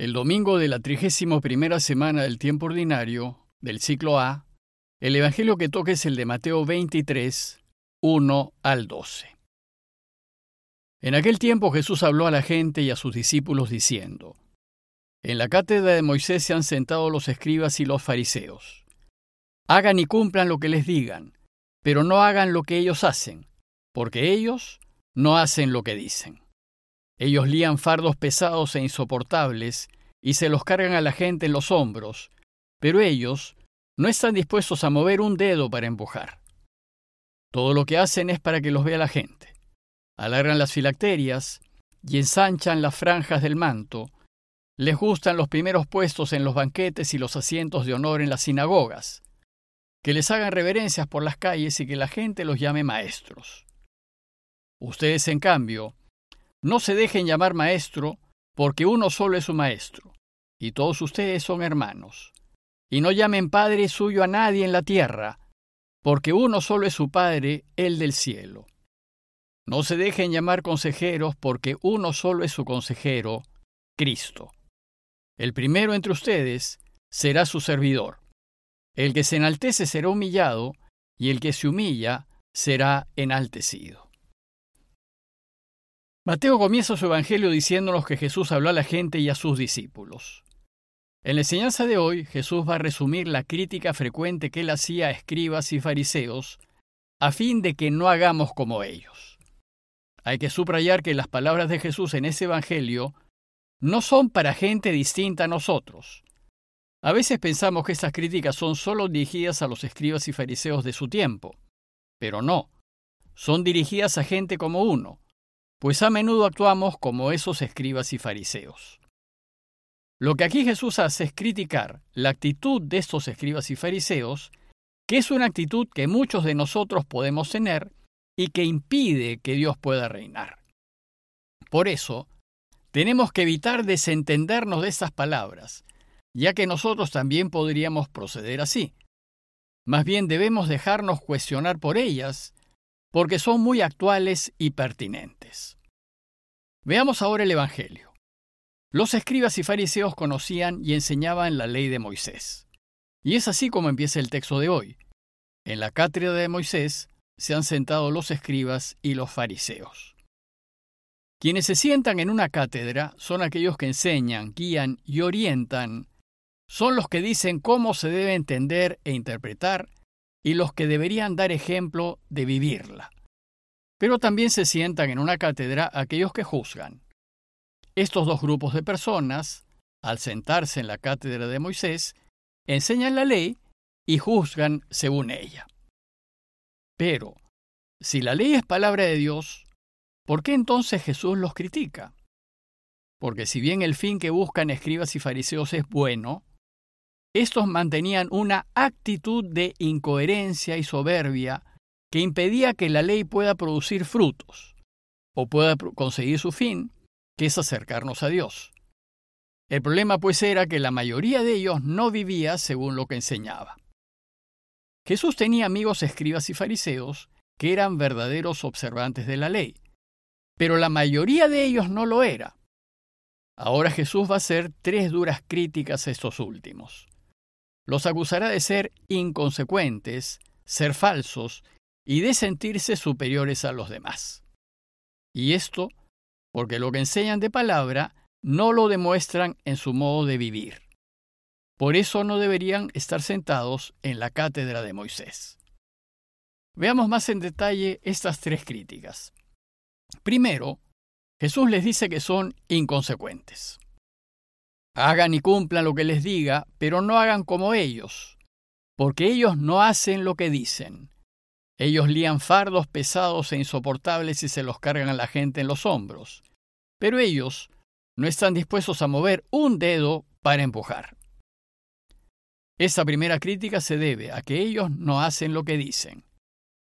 El domingo de la trigésimo primera semana del tiempo ordinario, del ciclo A, el Evangelio que toca es el de Mateo 23, 1 al 12. En aquel tiempo Jesús habló a la gente y a sus discípulos diciendo, En la cátedra de Moisés se han sentado los escribas y los fariseos. Hagan y cumplan lo que les digan, pero no hagan lo que ellos hacen, porque ellos no hacen lo que dicen. Ellos lían fardos pesados e insoportables y se los cargan a la gente en los hombros, pero ellos no están dispuestos a mover un dedo para empujar. Todo lo que hacen es para que los vea la gente. Alargan las filacterias y ensanchan las franjas del manto. Les gustan los primeros puestos en los banquetes y los asientos de honor en las sinagogas. Que les hagan reverencias por las calles y que la gente los llame maestros. Ustedes, en cambio, no se dejen llamar maestro, porque uno solo es su maestro, y todos ustedes son hermanos. Y no llamen padre suyo a nadie en la tierra, porque uno solo es su Padre, el del cielo. No se dejen llamar consejeros, porque uno solo es su consejero, Cristo. El primero entre ustedes será su servidor. El que se enaltece será humillado, y el que se humilla será enaltecido. Mateo comienza su evangelio diciéndonos que Jesús habló a la gente y a sus discípulos. En la enseñanza de hoy, Jesús va a resumir la crítica frecuente que él hacía a escribas y fariseos a fin de que no hagamos como ellos. Hay que subrayar que las palabras de Jesús en ese evangelio no son para gente distinta a nosotros. A veces pensamos que estas críticas son solo dirigidas a los escribas y fariseos de su tiempo, pero no, son dirigidas a gente como uno, pues a menudo actuamos como esos escribas y fariseos. Lo que aquí Jesús hace es criticar la actitud de estos escribas y fariseos, que es una actitud que muchos de nosotros podemos tener y que impide que Dios pueda reinar. Por eso, tenemos que evitar desentendernos de estas palabras, ya que nosotros también podríamos proceder así. Más bien debemos dejarnos cuestionar por ellas porque son muy actuales y pertinentes. Veamos ahora el Evangelio. Los escribas y fariseos conocían y enseñaban la ley de Moisés. Y es así como empieza el texto de hoy. En la cátedra de Moisés se han sentado los escribas y los fariseos. Quienes se sientan en una cátedra son aquellos que enseñan, guían y orientan. Son los que dicen cómo se debe entender e interpretar y los que deberían dar ejemplo de vivirla. Pero también se sientan en una cátedra aquellos que juzgan. Estos dos grupos de personas, al sentarse en la cátedra de Moisés, enseñan la ley y juzgan según ella. Pero, si la ley es palabra de Dios, ¿por qué entonces Jesús los critica? Porque si bien el fin que buscan escribas y fariseos es bueno, estos mantenían una actitud de incoherencia y soberbia que impedía que la ley pueda producir frutos o pueda conseguir su fin, que es acercarnos a Dios. El problema pues era que la mayoría de ellos no vivía según lo que enseñaba. Jesús tenía amigos escribas y fariseos que eran verdaderos observantes de la ley, pero la mayoría de ellos no lo era. Ahora Jesús va a hacer tres duras críticas a estos últimos los acusará de ser inconsecuentes, ser falsos y de sentirse superiores a los demás. Y esto porque lo que enseñan de palabra no lo demuestran en su modo de vivir. Por eso no deberían estar sentados en la cátedra de Moisés. Veamos más en detalle estas tres críticas. Primero, Jesús les dice que son inconsecuentes. Hagan y cumplan lo que les diga, pero no hagan como ellos, porque ellos no hacen lo que dicen. Ellos lían fardos pesados e insoportables y se los cargan a la gente en los hombros, pero ellos no están dispuestos a mover un dedo para empujar. Esta primera crítica se debe a que ellos no hacen lo que dicen,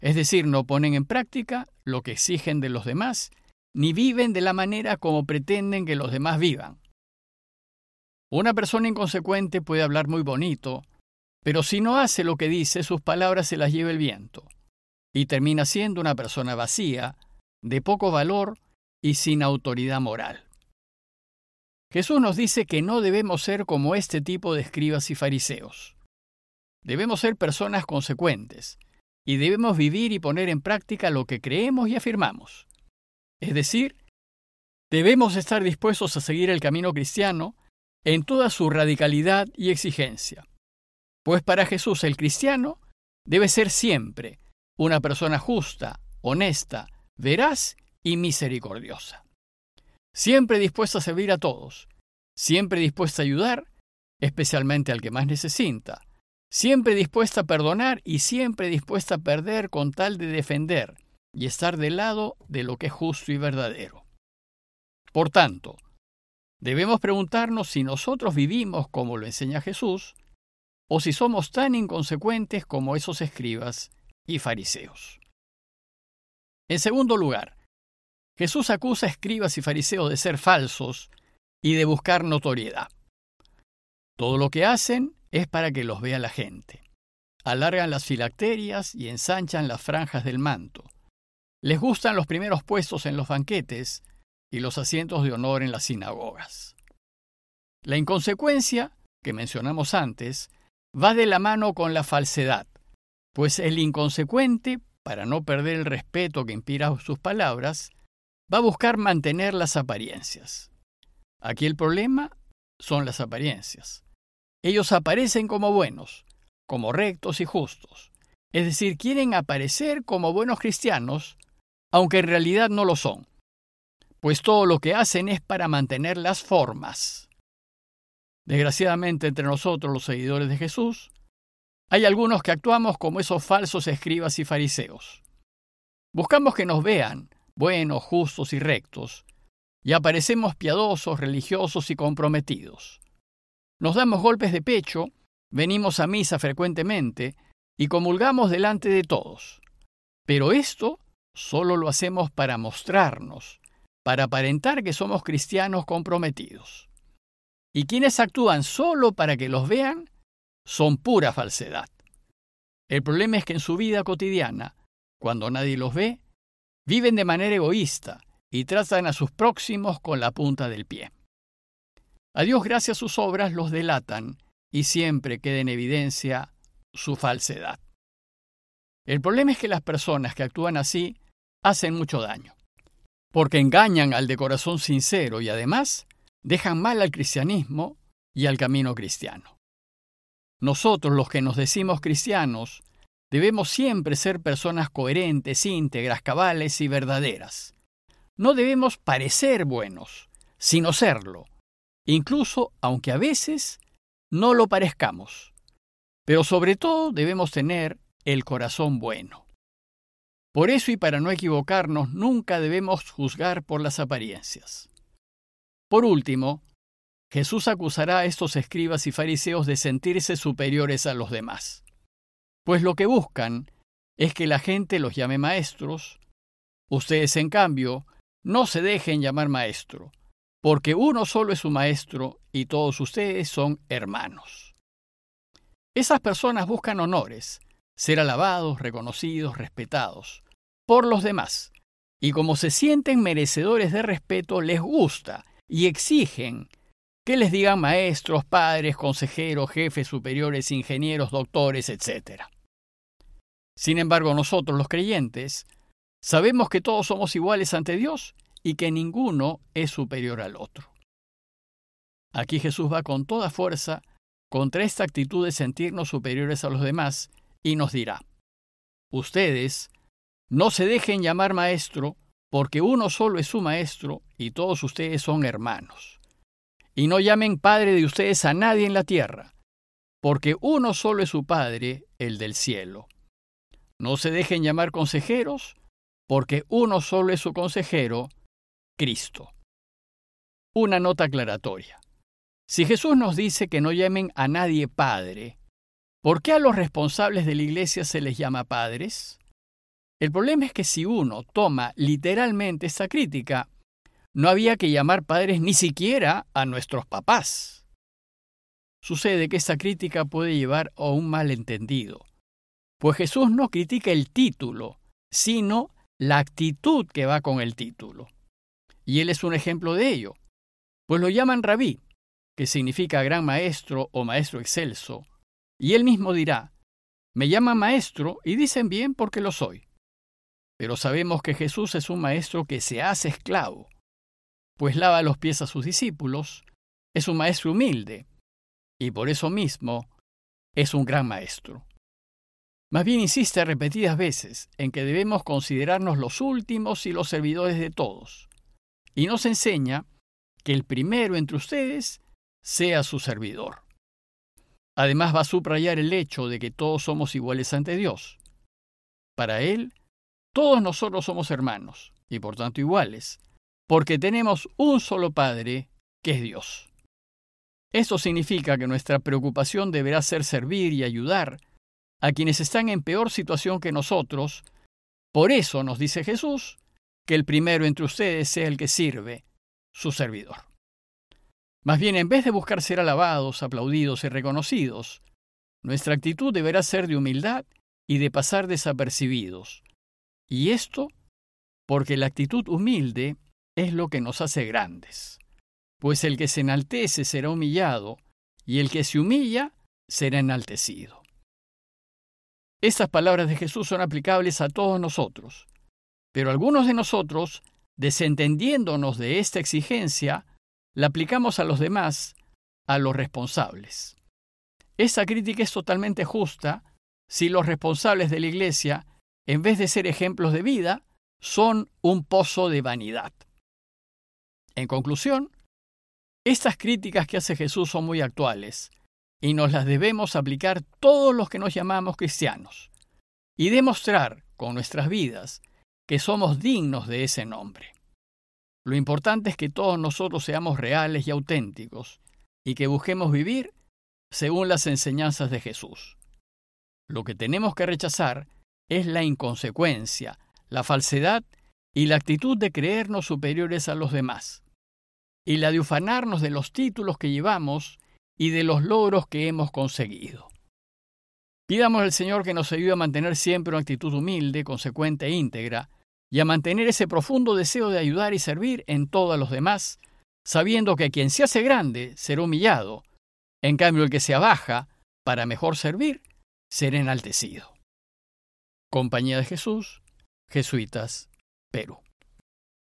es decir, no ponen en práctica lo que exigen de los demás, ni viven de la manera como pretenden que los demás vivan. Una persona inconsecuente puede hablar muy bonito, pero si no hace lo que dice, sus palabras se las lleva el viento, y termina siendo una persona vacía, de poco valor y sin autoridad moral. Jesús nos dice que no debemos ser como este tipo de escribas y fariseos. Debemos ser personas consecuentes y debemos vivir y poner en práctica lo que creemos y afirmamos. Es decir, debemos estar dispuestos a seguir el camino cristiano en toda su radicalidad y exigencia. Pues para Jesús el cristiano debe ser siempre una persona justa, honesta, veraz y misericordiosa siempre dispuesta a servir a todos, siempre dispuesta a ayudar, especialmente al que más necesita, siempre dispuesta a perdonar y siempre dispuesta a perder con tal de defender y estar del lado de lo que es justo y verdadero. Por tanto, debemos preguntarnos si nosotros vivimos como lo enseña Jesús, o si somos tan inconsecuentes como esos escribas y fariseos. En segundo lugar, Jesús acusa a escribas y fariseos de ser falsos y de buscar notoriedad. Todo lo que hacen es para que los vea la gente. Alargan las filacterias y ensanchan las franjas del manto. Les gustan los primeros puestos en los banquetes y los asientos de honor en las sinagogas. La inconsecuencia, que mencionamos antes, va de la mano con la falsedad, pues el inconsecuente, para no perder el respeto que inspira sus palabras, va a buscar mantener las apariencias. Aquí el problema son las apariencias. Ellos aparecen como buenos, como rectos y justos. Es decir, quieren aparecer como buenos cristianos, aunque en realidad no lo son, pues todo lo que hacen es para mantener las formas. Desgraciadamente entre nosotros los seguidores de Jesús, hay algunos que actuamos como esos falsos escribas y fariseos. Buscamos que nos vean, buenos, justos y rectos, y aparecemos piadosos, religiosos y comprometidos. Nos damos golpes de pecho, venimos a misa frecuentemente y comulgamos delante de todos. Pero esto solo lo hacemos para mostrarnos, para aparentar que somos cristianos comprometidos. Y quienes actúan solo para que los vean son pura falsedad. El problema es que en su vida cotidiana, cuando nadie los ve, Viven de manera egoísta y tratan a sus próximos con la punta del pie. A Dios gracias sus obras los delatan y siempre queda en evidencia su falsedad. El problema es que las personas que actúan así hacen mucho daño, porque engañan al de corazón sincero y además dejan mal al cristianismo y al camino cristiano. Nosotros los que nos decimos cristianos Debemos siempre ser personas coherentes, íntegras, cabales y verdaderas. No debemos parecer buenos, sino serlo, incluso aunque a veces no lo parezcamos. Pero sobre todo debemos tener el corazón bueno. Por eso y para no equivocarnos, nunca debemos juzgar por las apariencias. Por último, Jesús acusará a estos escribas y fariseos de sentirse superiores a los demás pues lo que buscan es que la gente los llame maestros. Ustedes, en cambio, no se dejen llamar maestro, porque uno solo es su maestro y todos ustedes son hermanos. Esas personas buscan honores, ser alabados, reconocidos, respetados por los demás, y como se sienten merecedores de respeto, les gusta y exigen que les digan maestros, padres, consejeros, jefes superiores, ingenieros, doctores, etc. Sin embargo, nosotros los creyentes sabemos que todos somos iguales ante Dios y que ninguno es superior al otro. Aquí Jesús va con toda fuerza contra esta actitud de sentirnos superiores a los demás y nos dirá, ustedes no se dejen llamar maestro porque uno solo es su maestro y todos ustedes son hermanos y no llamen Padre de ustedes a nadie en la tierra, porque uno solo es su Padre, el del cielo. No se dejen llamar consejeros, porque uno solo es su consejero, Cristo. Una nota aclaratoria. Si Jesús nos dice que no llamen a nadie Padre, ¿por qué a los responsables de la Iglesia se les llama padres? El problema es que si uno toma literalmente esta crítica, no había que llamar padres ni siquiera a nuestros papás. Sucede que esta crítica puede llevar a un malentendido, pues Jesús no critica el título, sino la actitud que va con el título. Y Él es un ejemplo de ello, Pues lo llaman rabí, que significa gran maestro o maestro excelso, y él mismo dirá, me llaman maestro y dicen bien porque lo soy. Pero sabemos que Jesús es un maestro que se hace esclavo, pues lava los pies a sus discípulos, es un maestro humilde, y por eso mismo es un gran maestro. Más bien insiste repetidas veces en que debemos considerarnos los últimos y los servidores de todos, y nos enseña que el primero entre ustedes sea su servidor. Además va a subrayar el hecho de que todos somos iguales ante Dios. Para Él, todos nosotros somos hermanos, y por tanto iguales, porque tenemos un solo Padre, que es Dios. Esto significa que nuestra preocupación deberá ser servir y ayudar a quienes están en peor situación que nosotros. Por eso nos dice Jesús que el primero entre ustedes sea el que sirve, su servidor. Más bien, en vez de buscar ser alabados, aplaudidos y reconocidos, nuestra actitud deberá ser de humildad y de pasar desapercibidos. Y esto porque la actitud humilde es lo que nos hace grandes. Pues el que se enaltece será humillado, y el que se humilla será enaltecido. Estas palabras de Jesús son aplicables a todos nosotros, pero algunos de nosotros, desentendiéndonos de esta exigencia, la aplicamos a los demás, a los responsables. Esa crítica es totalmente justa si los responsables de la Iglesia, en vez de ser ejemplos de vida, son un pozo de vanidad. En conclusión, estas críticas que hace Jesús son muy actuales y nos las debemos aplicar todos los que nos llamamos cristianos y demostrar con nuestras vidas que somos dignos de ese nombre. Lo importante es que todos nosotros seamos reales y auténticos y que busquemos vivir según las enseñanzas de Jesús. Lo que tenemos que rechazar es la inconsecuencia, la falsedad y la actitud de creernos superiores a los demás, y la de ufanarnos de los títulos que llevamos y de los logros que hemos conseguido. Pidamos al Señor que nos ayude a mantener siempre una actitud humilde, consecuente e íntegra, y a mantener ese profundo deseo de ayudar y servir en todos los demás, sabiendo que quien se hace grande será humillado, en cambio el que se abaja para mejor servir será enaltecido. Compañía de Jesús, Jesuitas, Perú.